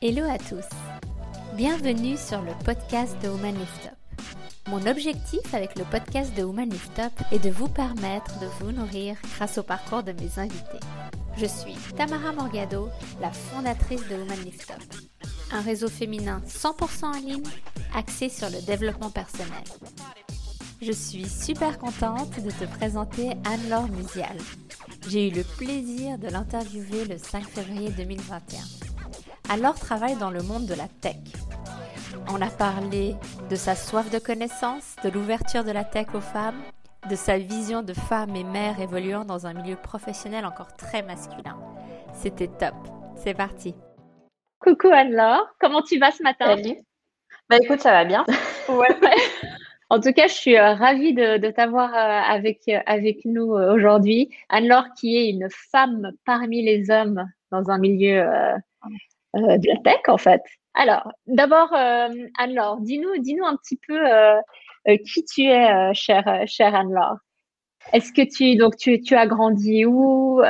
Hello à tous. Bienvenue sur le podcast de Woman Lift Up. Mon objectif avec le podcast de Woman Lift Up est de vous permettre de vous nourrir grâce au parcours de mes invités. Je suis Tamara Morgado, la fondatrice de Woman Lift Up, un réseau féminin 100% en ligne axé sur le développement personnel. Je suis super contente de te présenter Anne-Laure Musial. J'ai eu le plaisir de l'interviewer le 5 février 2021. Anne-Laure travaille dans le monde de la tech. On a parlé de sa soif de connaissance, de l'ouverture de la tech aux femmes, de sa vision de femme et mère évoluant dans un milieu professionnel encore très masculin. C'était top. C'est parti. Coucou Anne-Laure, comment tu vas ce matin? Salut. Bah écoute, ça va bien. Ouais. En tout cas, je suis euh, ravie de, t'avoir euh, avec, euh, avec nous aujourd'hui. Anne-Laure, qui est une femme parmi les hommes dans un milieu de la tech, en fait. Alors, d'abord, Anne-Laure, dis-nous, dis-nous un petit peu qui tu es, chère, chère Anne-Laure. Est-ce que tu, donc, tu, tu as grandi où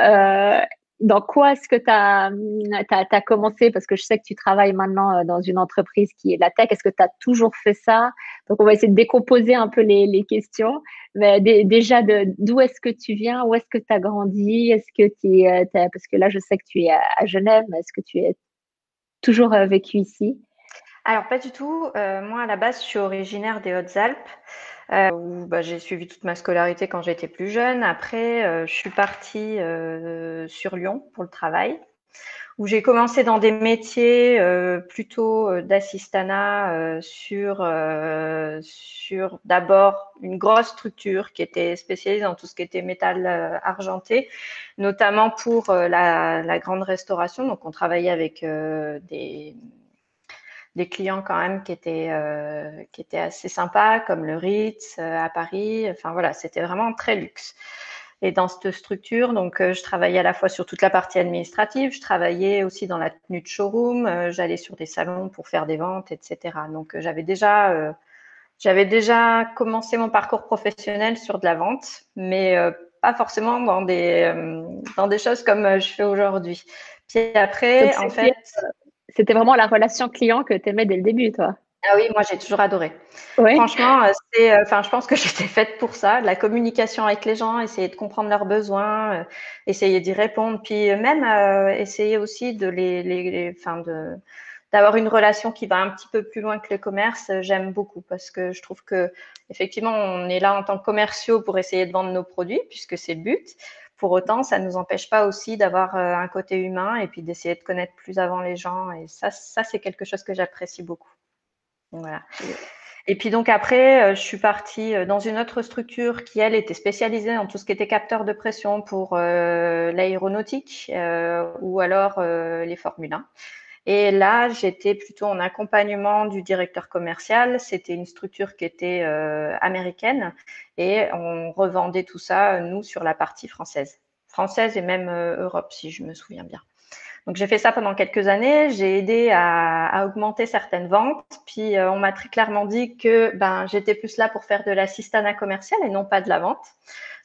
dans quoi est-ce que tu as, commencé? Parce que je sais que tu travailles maintenant euh, dans une entreprise qui est la tech. Est-ce que tu as toujours fait ça? Donc, on va essayer de décomposer un peu les, les questions. Mais déjà, d'où est-ce que tu viens? Où est-ce que tu as grandi? Est-ce que tu Parce que là, je sais que tu es à, Genève, mais est-ce que tu es toujours euh, vécu ici? Alors, pas du tout. Euh, moi, à la base, je suis originaire des Hautes-Alpes euh, où bah, j'ai suivi toute ma scolarité quand j'étais plus jeune. Après, je suis partie sur Lyon pour le travail, où j'ai commencé dans des métiers euh, plutôt euh, d'assistanat euh, sur, sur d'abord une grosse structure qui était spécialisée dans tout ce qui était métal argenté, notamment pour la, grande restauration. Donc, on travaillait avec des des clients quand même qui étaient, qui étaient assez sympas, comme le Ritz à Paris. Enfin voilà, c'était vraiment très luxe. Et dans cette structure, donc, euh, je travaillais à la fois sur toute la partie administrative, je travaillais aussi dans la tenue de showroom, j'allais sur des salons pour faire des ventes, etc. Donc, j'avais déjà, j'avais déjà commencé mon parcours professionnel sur de la vente, mais pas forcément dans des, dans des choses comme je fais aujourd'hui. Puis après, en fait, c'était vraiment la relation client que tu aimais dès le début, toi. Ah oui, moi j'ai toujours adoré. Franchement, euh, c'est, euh, enfin, je pense que j'étais faite pour ça, la communication avec les gens, essayer de comprendre leurs besoins, euh, essayer d'y répondre, puis même essayer aussi de les, les, enfin, de d'avoir une relation qui va un petit peu plus loin que le commerce. J'aime beaucoup parce que je trouve que effectivement, on est là en tant que commerciaux pour essayer de vendre nos produits puisque c'est le but. Pour autant, ça ne nous empêche pas aussi d'avoir euh, un côté humain et puis d'essayer de connaître plus avant les gens. Et ça, ça c'est quelque chose que j'apprécie beaucoup. Voilà. Et puis donc après, euh, je suis partie euh, dans une autre structure qui, elle, était spécialisée en tout ce qui était capteur de pression pour l'aéronautique ou alors les Formule 1. Et là, j'étais plutôt en accompagnement du directeur commercial. C'était une structure qui était euh, américaine et on revendait tout ça, nous, sur la partie française. Française et même euh, Europe, si je me souviens bien. Donc j'ai fait ça pendant quelques années, j'ai aidé à, augmenter certaines ventes, puis euh, on m'a très clairement dit que ben j'étais plus là pour faire de l'assistanat commercial et non pas de la vente.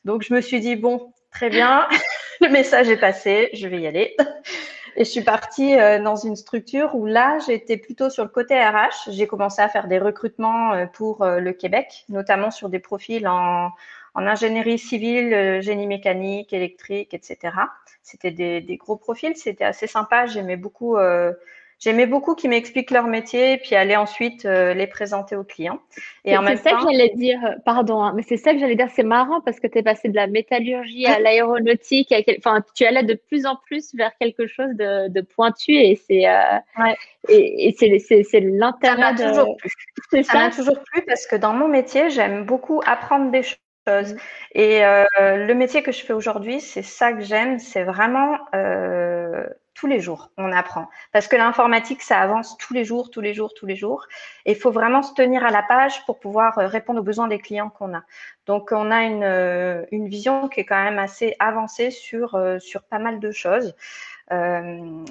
Donc je me suis dit bon, très bien, le message est passé, je vais y aller. Et je suis partie euh, dans une structure où là, j'étais plutôt sur le côté RH. J'ai commencé à faire des recrutements euh, pour le Québec, notamment sur des profils en, en ingénierie civile, génie mécanique, électrique, etc. C'était des, des, gros profils, c'était assez sympa. J'aimais beaucoup J'aimais beaucoup qu'ils m'expliquent leur métier, puis aller ensuite euh, les présenter aux clients. Et en même C'est ça que j'allais dire, pardon, hein, mais c'est ça que j'allais dire, c'est marrant parce que tu es passé de la métallurgie à l'aéronautique, enfin, tu allais de plus en plus vers quelque chose de, de pointu et c'est euh, et, et c'est l'intérêt. Ça m'a toujours plu. Ça m'a toujours plu parce que dans mon métier, j'aime beaucoup apprendre des choses. Mm. Et euh, le métier que je fais aujourd'hui, c'est ça que j'aime, c'est vraiment euh, tous les jours, on apprend. Parce que l'informatique, ça avance tous les jours, tous les jours, tous les jours. Et il faut vraiment se tenir à la page pour pouvoir euh, répondre aux besoins des clients qu'on a. Donc, on a une, une, vision qui est quand même assez avancée sur, sur pas mal de choses. Euh,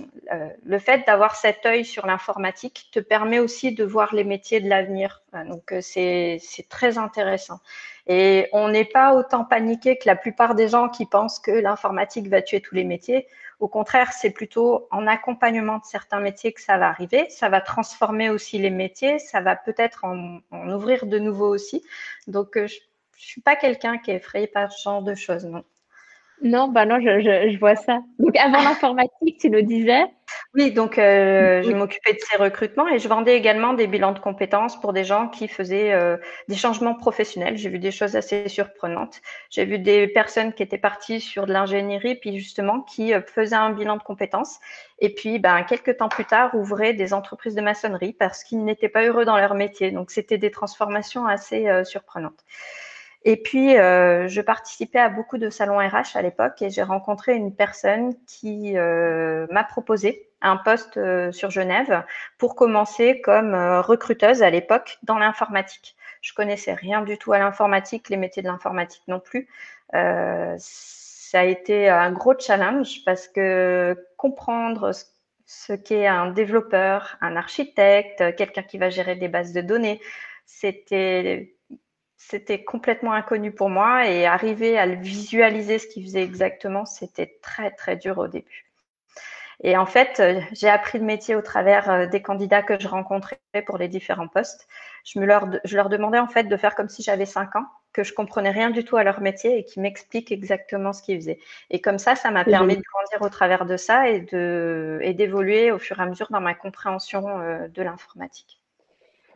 le fait d'avoir cet œil sur l'informatique te permet aussi de voir les métiers de l'avenir. Donc, c'est très intéressant. Et on n'est pas autant paniqué que la plupart des gens qui pensent que l'informatique va tuer tous les métiers. Au contraire, c'est plutôt en accompagnement de certains métiers que ça va arriver. Ça va transformer aussi les métiers, ça va peut-être en, ouvrir de nouveaux aussi. Donc, euh, je ne suis pas quelqu'un qui est effrayé par ce genre de choses, non. Non, bah non, je, je, vois ça. Donc avant l'informatique, tu nous disais? Oui, donc euh, je m'occupais de ces recrutements et je vendais également des bilans de compétences pour des gens qui faisaient euh, des changements professionnels. J'ai vu des choses assez surprenantes. J'ai vu des personnes qui étaient parties sur de l'ingénierie, puis justement qui euh, faisaient un bilan de compétences et puis ben, quelques temps plus tard ouvraient des entreprises de maçonnerie parce qu'ils n'étaient pas heureux dans leur métier. Donc c'était des transformations assez surprenantes. Et puis, euh, je participais à beaucoup de salons RH à l'époque et j'ai rencontré une personne qui euh, m'a proposé un poste euh, sur Genève pour commencer comme recruteuse à l'époque dans l'informatique. Je connaissais rien du tout à l'informatique, les métiers de l'informatique non plus. ça a été un gros challenge parce que comprendre ce qu'est un développeur, un architecte, quelqu'un qui va gérer des bases de données, c'était c'était complètement inconnu pour moi et arriver à le visualiser ce qu'il faisait exactement, c'était très très dur au début. Et en fait, euh, j'ai appris le métier au travers euh, des candidats que je rencontrais pour les différents postes. Je, me leur, je leur demandais en fait de faire comme si j'avais cinq ans, que je comprenais rien du tout à leur métier et qu'ils m'expliquent exactement ce qu'ils faisaient. Et comme ça, ça m'a permis de grandir au travers de ça et d'évoluer au fur et à mesure dans ma compréhension euh, de l'informatique.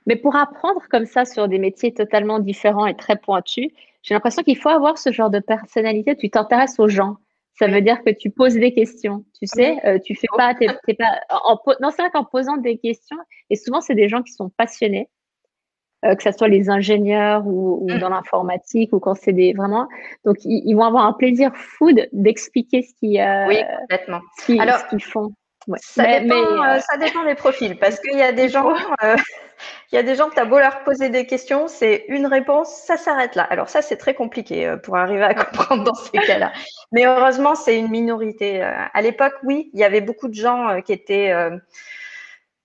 Mais pour apprendre comme ça sur des métiers totalement différents et très pointus, j'ai l'impression qu'il faut avoir ce genre de personnalité. Tu t'intéresses aux gens. Ça veut dire que tu poses des questions. Tu sais, euh, tu fais pas, t'es, pas. En, non, c'est vrai qu'en posant des questions, et souvent c'est des gens qui sont passionnés, euh, que ce soit les ingénieurs ou, ou mm. dans l'informatique ou quand c'est des vraiment. Donc ils, vont avoir un plaisir fou d'expliquer ce qu'ils. Euh, oui, complètement. Alors, ce qu'ils font. Ça, dépend, euh, ça dépend des profils parce qu'il y a des gens, euh, il y a des gens tu as beau leur poser des questions, c'est une réponse, ça s'arrête là. Alors ça, c'est très compliqué euh, pour arriver à comprendre dans ces cas-là. Mais heureusement, c'est une minorité. À l'époque, oui, il y avait beaucoup de gens qui étaient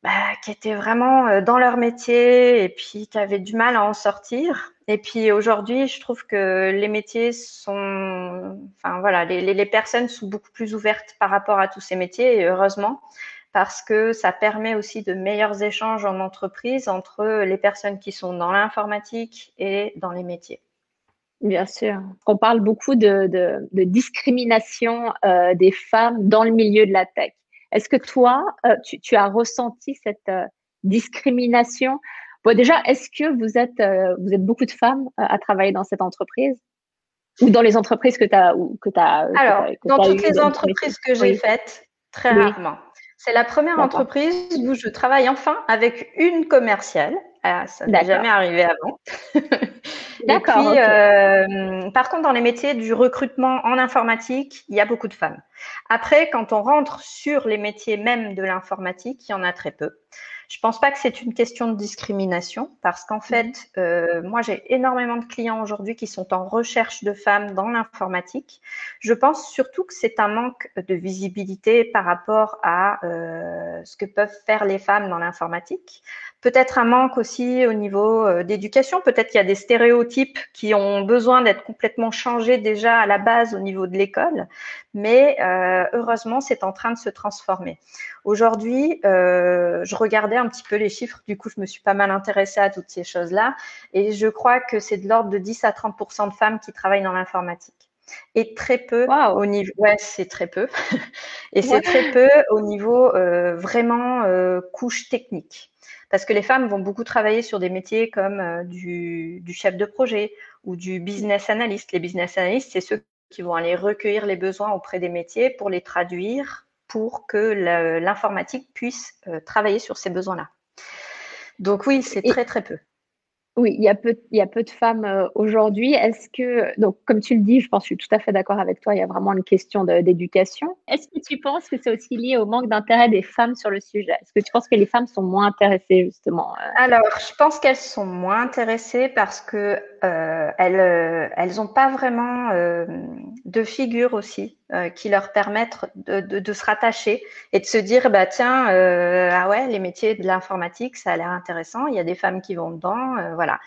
bah, qui étaient vraiment dans leur métier et puis qui avaient du mal à en sortir. Et puis aujourd'hui, je trouve que les métiers sont, enfin voilà, les, les, personnes sont beaucoup plus ouvertes par rapport à tous ces métiers et heureusement parce que ça permet aussi de meilleurs échanges en entreprise entre les personnes qui sont dans l'informatique et dans les métiers. Bien sûr. On parle beaucoup de, de, de discrimination euh, des femmes dans le milieu de la tech. Est-ce que toi, euh, tu, tu, as ressenti cette euh, discrimination? Bon, déjà, est-ce que vous êtes, vous êtes beaucoup de femmes à travailler dans cette entreprise? Ou dans les entreprises que tu as que as Alors, dans toutes les entreprises que j'ai faites, très rarement. C'est la première entreprise où je travaille enfin avec une commerciale. Ah, ça n'est jamais arrivé avant. D'accord. Euh, par contre, dans les métiers du recrutement en informatique, il y a beaucoup de femmes. Après, quand on rentre sur les métiers même de l'informatique, il y en a très peu. Je pense pas que c'est une question de discrimination parce qu'en fait, mhm. euh, moi j'ai énormément de clients aujourd'hui qui sont en recherche de femmes dans l'informatique. Je pense surtout que c'est un manque de visibilité par rapport à euh, ce que peuvent faire les femmes dans l'informatique. Peut-être un manque aussi au niveau euh, d'éducation. Peut-être qu'il y a des stéréotypes qui ont besoin d'être complètement changés déjà à la base au niveau de l'école. Mais euh, heureusement, c'est en train de se transformer. Aujourd'hui, euh, je regardais un petit peu les chiffres. Du coup, je me suis pas mal intéressée à toutes ces choses-là. Et je crois que c'est de l'ordre de 10 à 30% de femmes qui travaillent dans l'informatique et très peu au niveau ouais c'est très peu et c'est très peu au niveau euh, vraiment euh, couche technique parce que les femmes vont beaucoup travailler sur des métiers comme euh, du, chef de projet ou du business analyst. Les business analysts, c'est ceux qui vont aller recueillir les besoins auprès des métiers pour les traduire pour que l'informatique puisse euh, travailler sur ces besoins-là. Donc oui, c'est très très peu. Oui, il y a peu, il y a peu de femmes euh, aujourd'hui. Est-ce que, donc, comme tu le dis, je pense, je suis tout à fait d'accord avec toi, il y a vraiment une question d'éducation. Est-ce que tu penses que c'est aussi lié au manque d'intérêt des femmes sur le sujet? Est-ce que tu penses que les femmes sont moins intéressées, justement euh? Alors, je pense qu'elles sont moins intéressées parce que euh, elles, euh, n'ont pas vraiment euh, de figure aussi qui leur permettent de, de, de, se rattacher et de se dire bah tiens ah ouais les métiers de l'informatique ça a l'air intéressant il y a des femmes qui vont dedans voilà.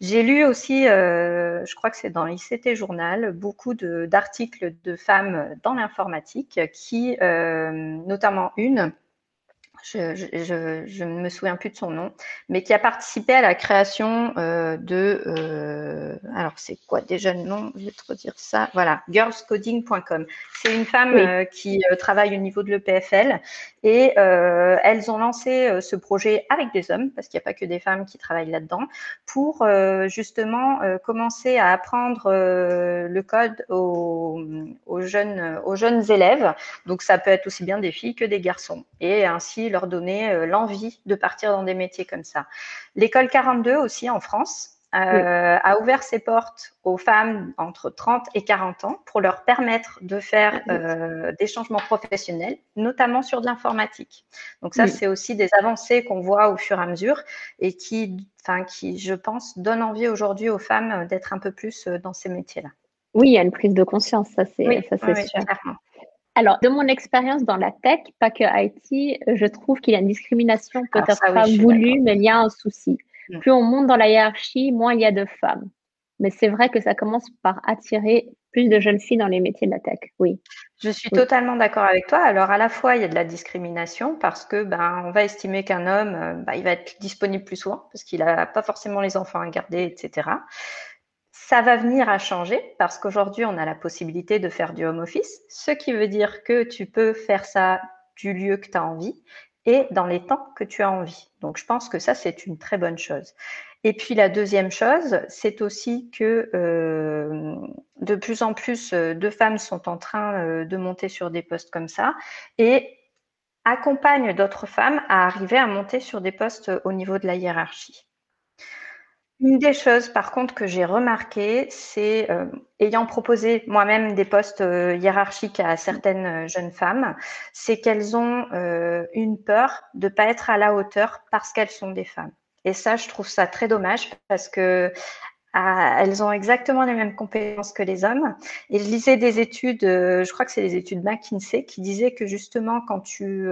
J'ai lu aussi, euh, je crois que c'est dans l'ICT Journal, beaucoup d'articles de, femmes dans l'informatique qui, euh, notamment une, je, ne me souviens plus de son nom, mais qui a participé à la création euh, de, euh, alors c'est quoi déjà le nom? Je vais te redire ça. Voilà, girlscoding.com. C'est une femme euh, qui travaille au niveau de l'EPFL et elles ont lancé ce projet avec des hommes, parce qu'il n'y a pas que des femmes qui travaillent là-dedans, pour justement commencer à apprendre le code aux, aux, jeunes, aux jeunes élèves. Donc ça peut être aussi bien des filles que des garçons. Et ainsi leur donner euh, l'envie de partir dans des métiers comme ça. L'école 42 aussi en France euh, a ouvert ses portes aux femmes entre 30 et 40 ans pour leur permettre de faire euh, des changements professionnels, notamment sur de l'informatique. Donc ça, c'est aussi des avancées qu'on voit au fur et à mesure et qui, enfin, qui, je pense, donnent envie aujourd'hui aux femmes d'être un peu plus dans ces métiers-là. Oui, il y a une prise de conscience, ça c'est oui, sûr. Alors, de mon expérience dans la tech, pas que IT, je trouve qu'il y a une discrimination ah, peut-être pas voulue, mais il y a un souci. Mm. Plus on monte dans la hiérarchie, moins il y a de femmes. Mais c'est vrai que ça commence par attirer plus de jeunes filles dans les métiers de la tech. Oui. Je suis totalement d'accord avec toi. Alors à la fois il y a de la discrimination parce que ben on va estimer qu'un homme euh, ben, il va être disponible plus souvent parce qu'il n'a pas forcément les enfants à garder, etc. Ça va venir à changer parce qu'aujourd'hui, on a la possibilité de faire du home office, ce qui veut dire que tu peux faire ça du lieu que tu as envie et dans les temps que tu as envie. Donc, je pense que ça, c'est une très bonne chose. Et puis, la deuxième chose, c'est aussi que euh, de plus en plus euh, de femmes sont en train euh, de monter sur des postes comme ça et accompagnent d'autres femmes à arriver à monter sur des postes au niveau de la hiérarchie. Une des choses, par contre, que j'ai remarqué, c'est, euh, ayant proposé moi-même des postes euh, hiérarchiques à certaines euh, jeunes femmes, c'est qu'elles ont une peur de ne pas être à la hauteur parce qu'elles sont des femmes. Et ça, je trouve ça très dommage parce que elles ont exactement les mêmes compétences que les hommes. Et je lisais des études, je crois que c'est les études McKinsey, qui disaient que justement, quand tu,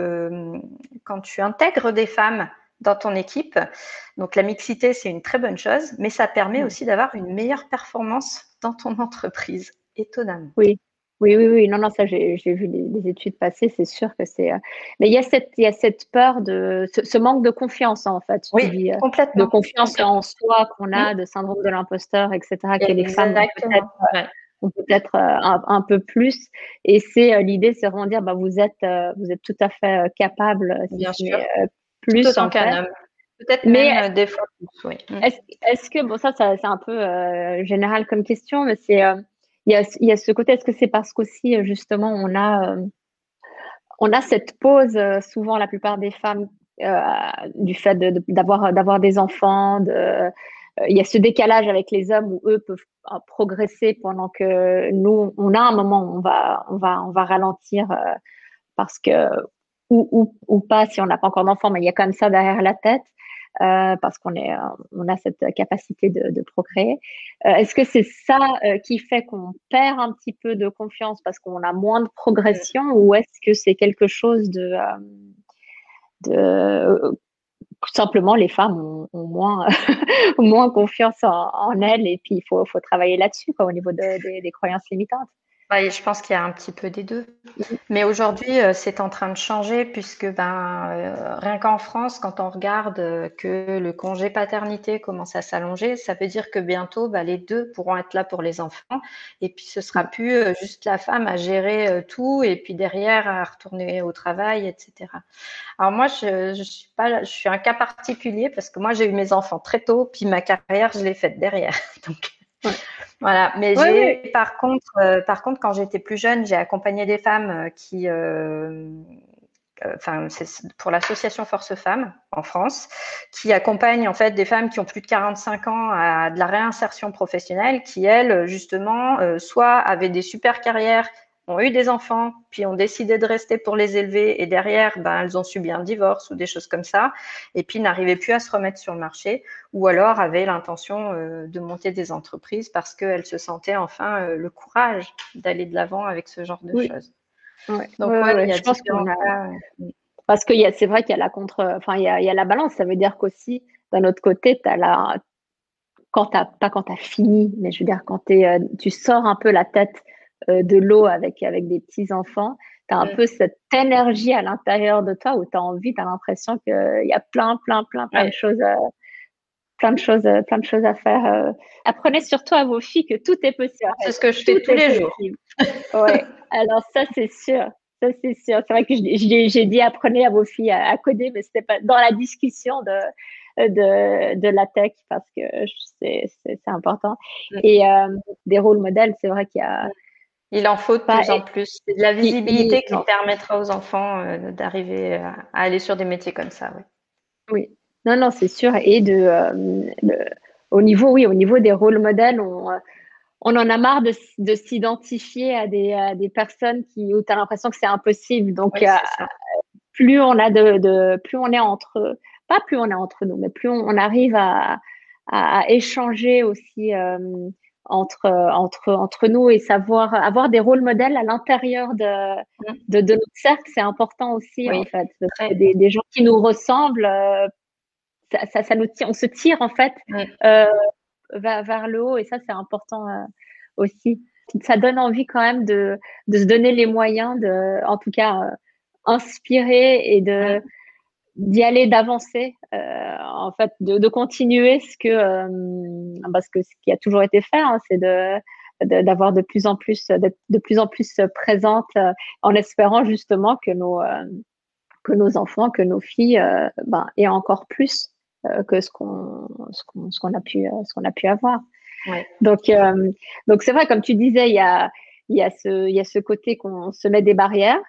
quand tu intègres des femmes dans ton équipe. Donc la mixité, c'est une très bonne chose, mais ça permet mm. aussi d'avoir une meilleure performance dans ton entreprise, étonnamment. Oui. Oui, oui, oui, non, non, ça, j'ai vu les, études passer, c'est sûr que c'est. Euh, mais il y, a cette, il y a cette peur de. Ce, manque de confiance, en fait. Oui, euh, complètement. De confiance en soi qu'on a, de syndrome de l'imposteur, etc., que les femmes ont peut-être euh, un, peu plus. Et c'est l'idée, c'est vraiment dire, bah, vous, êtes, vous êtes tout à fait capable, Bien sûr plus en qu'un homme. Peut-être même euh, des fois plus, oui. Mm. Est-ce que, bon, ça, c'est un peu euh, général comme question, mais c'est, euh, il y, a, y, a, ce côté, est-ce que c'est parce qu'aussi, justement, on a, on a cette pause, souvent, la plupart des femmes, du fait d'avoir d'avoir des enfants, de, il y a ce décalage avec les hommes où eux peuvent progresser pendant que nous, on a un moment où on va, on va, on va ralentir parce que ou, pas si on n'a pas encore d'enfant, mais il y a quand même ça derrière la tête. Euh, parce qu'on euh, on a cette capacité de, procréer. Euh, est-ce que c'est ça qui fait qu'on perd un petit peu de confiance parce qu'on a moins de progression, ou est-ce que c'est quelque chose de, de simplement les femmes ont, moins, confiance en, elles et puis il faut travailler là-dessus au niveau des croyances limitantes je pense qu'il y a un petit peu des deux. Mais aujourd'hui, euh, c'est en train de changer puisque ben, euh, rien qu'en France, quand on regarde euh, que le congé paternité commence à s'allonger, ça veut dire que bientôt, ben, les deux pourront être là pour les enfants. Et puis, ce sera plus juste la femme à gérer tout et puis derrière à retourner au travail, etc. Alors moi, je, je suis pas, je suis un cas particulier parce que moi, j'ai eu mes enfants très tôt, puis ma carrière, je l'ai faite derrière. Donc, voilà, mais j'ai par contre, euh, par contre, quand j'étais plus jeune, j'ai accompagné des femmes euh, qui, euh, enfin, c'est pour l'association Force Femmes en France, qui accompagne en fait des femmes qui ont plus de 45 ans à de la réinsertion professionnelle, qui elles, justement, soit avaient des super carrières ont eu des enfants, puis ont décidé de rester pour les élever, et derrière, ben, elles ont subi un divorce ou des choses comme ça, et puis n'arrivaient plus à se remettre sur le marché, ou alors avaient l'intention euh, de monter des entreprises parce qu'elles se sentaient enfin euh, le courage d'aller de l'avant avec ce genre de choses. Donc, je pense qu'on a... Parce que c'est vrai qu'il y a la contre, enfin, il y a, il y a la balance. Ça veut dire qu'aussi, d'un autre côté, tu as la, quand t'as pas quand tu as fini, mais je veux dire, quand es, tu sors un peu la tête de l'eau avec, avec des petits enfants, tu as un peu cette énergie à l'intérieur de toi où tu as envie, tu as l'impression qu'il y a plein, plein, plein, plein de choses plein de choses, euh, plein de choses à faire. Euh. Apprenez surtout à vos filles que tout est possible. C'est ce que je fais tous les jours. ouais. Alors ça, c'est sûr. Ça, c'est sûr. C'est vrai que j'ai dit apprenez à vos filles à, coder, mais c'était pas dans la discussion de, de, de la tech parce que c'est important. Mm. Et euh, des rôles modèles, c'est vrai qu'il y a. Il en faut de plus en plus. C'est de la visibilité qui permettra aux enfants d'arriver à, aller sur des métiers comme ça. Oui. Oui, non, non, c'est sûr. Et de, euh, au niveau, oui, au niveau des rôles modèles, on, euh, on en a marre de, de s'identifier à des, à des personnes qui, où tu as l'impression que c'est impossible. Donc, euh, plus on a de, de, plus on est entre, pas plus on est entre nous, mais plus on, arrive à, à, échanger aussi entre, entre, entre nous et savoir avoir des rôles modèles à l'intérieur de, mmh. de, de, notre cercle, c'est important aussi, en fait. Des, des, gens qui nous ressemblent, ça, ça, nous tire, on se tire en fait euh, vers, le haut et ça c'est important euh, aussi. Ça donne envie quand même de, de, se donner les moyens de, en tout cas, euh, inspirer et de d'y aller, d'avancer, en fait, de, de, continuer ce que parce que ce qui a toujours été fait, hein, c'est de d'avoir de, plus en plus d'être de plus en plus présente en espérant justement que nos que nos enfants, que nos filles ben, aient encore plus euh, que ce qu'on ce qu'on a pu euh, ce qu'on a pu avoir. Donc euh, donc c'est vrai comme tu disais il y a il y a ce il y a ce côté qu'on se met des barrières.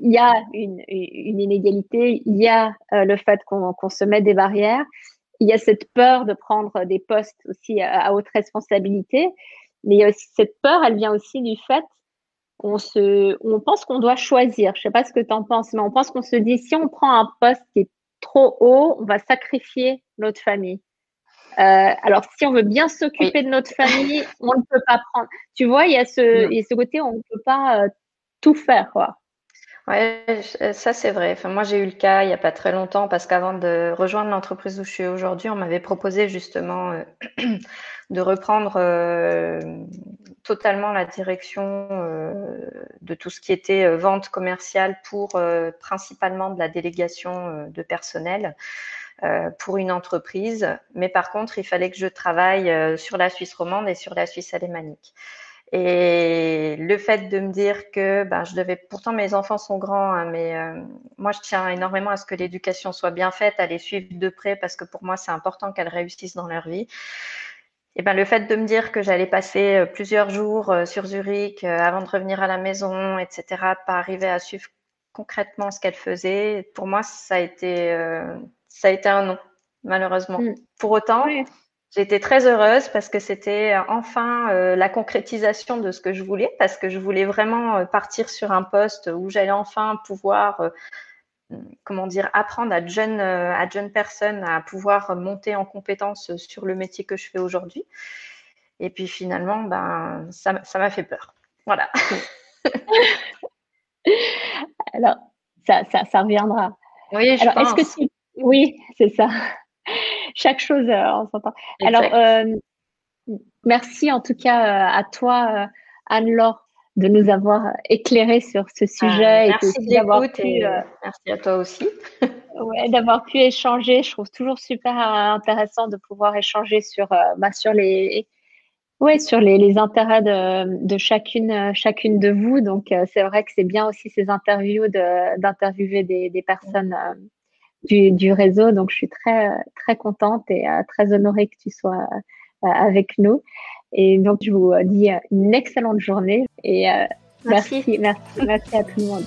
Il y a une, une, inégalité, il y a le fait qu'on qu'on se met des barrières, il y a cette peur de prendre des postes aussi à, haute responsabilité, mais il y a aussi cette peur, elle vient aussi du fait qu'on se, on pense qu'on doit choisir. Je sais pas ce que tu en penses, mais on pense qu'on se dit si on prend un poste qui est trop haut, on va sacrifier notre famille. Euh, alors, si on veut bien s'occuper de notre famille, on ne peut pas prendre. Tu vois, il y a ce, il y a ce côté où on ne peut pas euh, tout faire. Quoi. Ouais, ça c'est vrai. Enfin, moi j'ai eu le cas il n'y a pas très longtemps parce qu'avant de rejoindre l'entreprise où je suis aujourd'hui, on m'avait proposé justement euh, de reprendre euh, totalement la direction euh, de tout ce qui était vente commerciale pour principalement de la délégation de personnel pour une entreprise. Mais par contre, il fallait que je travaille sur la Suisse romande et sur la Suisse alémanique. Et le fait de me dire que ben, je devais, pourtant mes enfants sont grands, hein, mais euh, moi je tiens énormément à ce que l'éducation soit bien faite, à les suivre de près parce que pour moi c'est important qu'elles réussissent dans leur vie. Et ben le fait de me dire que j'allais passer euh, plusieurs jours euh, sur Zurich avant de revenir à la maison, etc., pas arriver à suivre concrètement ce qu'elles faisaient, pour moi ça a été ça a été un non malheureusement. Mm. Pour autant. J'étais très heureuse parce que c'était euh, enfin euh, la concrétisation de ce que je voulais, parce que je voulais vraiment euh, partir sur un poste où j'allais enfin pouvoir, comment dire, apprendre à de jeunes, à jeunes personnes à pouvoir monter en compétence sur le métier que je fais aujourd'hui. Et puis finalement, ben, ça m'a fait peur. Voilà. Alors, ça, ça, ça reviendra. Oui, je Alors, est-ce que Oui, c'est ça. Chaque chose, euh, on s'entend. Alors, euh, merci en tout cas euh, à toi, Anne-Laure, de nous avoir éclairé sur ce sujet. merci d'avoir pu, merci à toi aussi. ouais, d'avoir pu échanger. Je trouve toujours super intéressant de pouvoir échanger sur, bah, sur les, ouais, sur les, les intérêts de, de, chacune, chacune de vous. Donc, c'est vrai que c'est bien aussi ces interviews d'interviewer des, des, personnes du, réseau. Donc, je suis très, très contente et euh, très honorée que tu sois euh, avec nous. Et donc, je vous dis une excellente journée et euh, merci, merci, merci à tout le monde.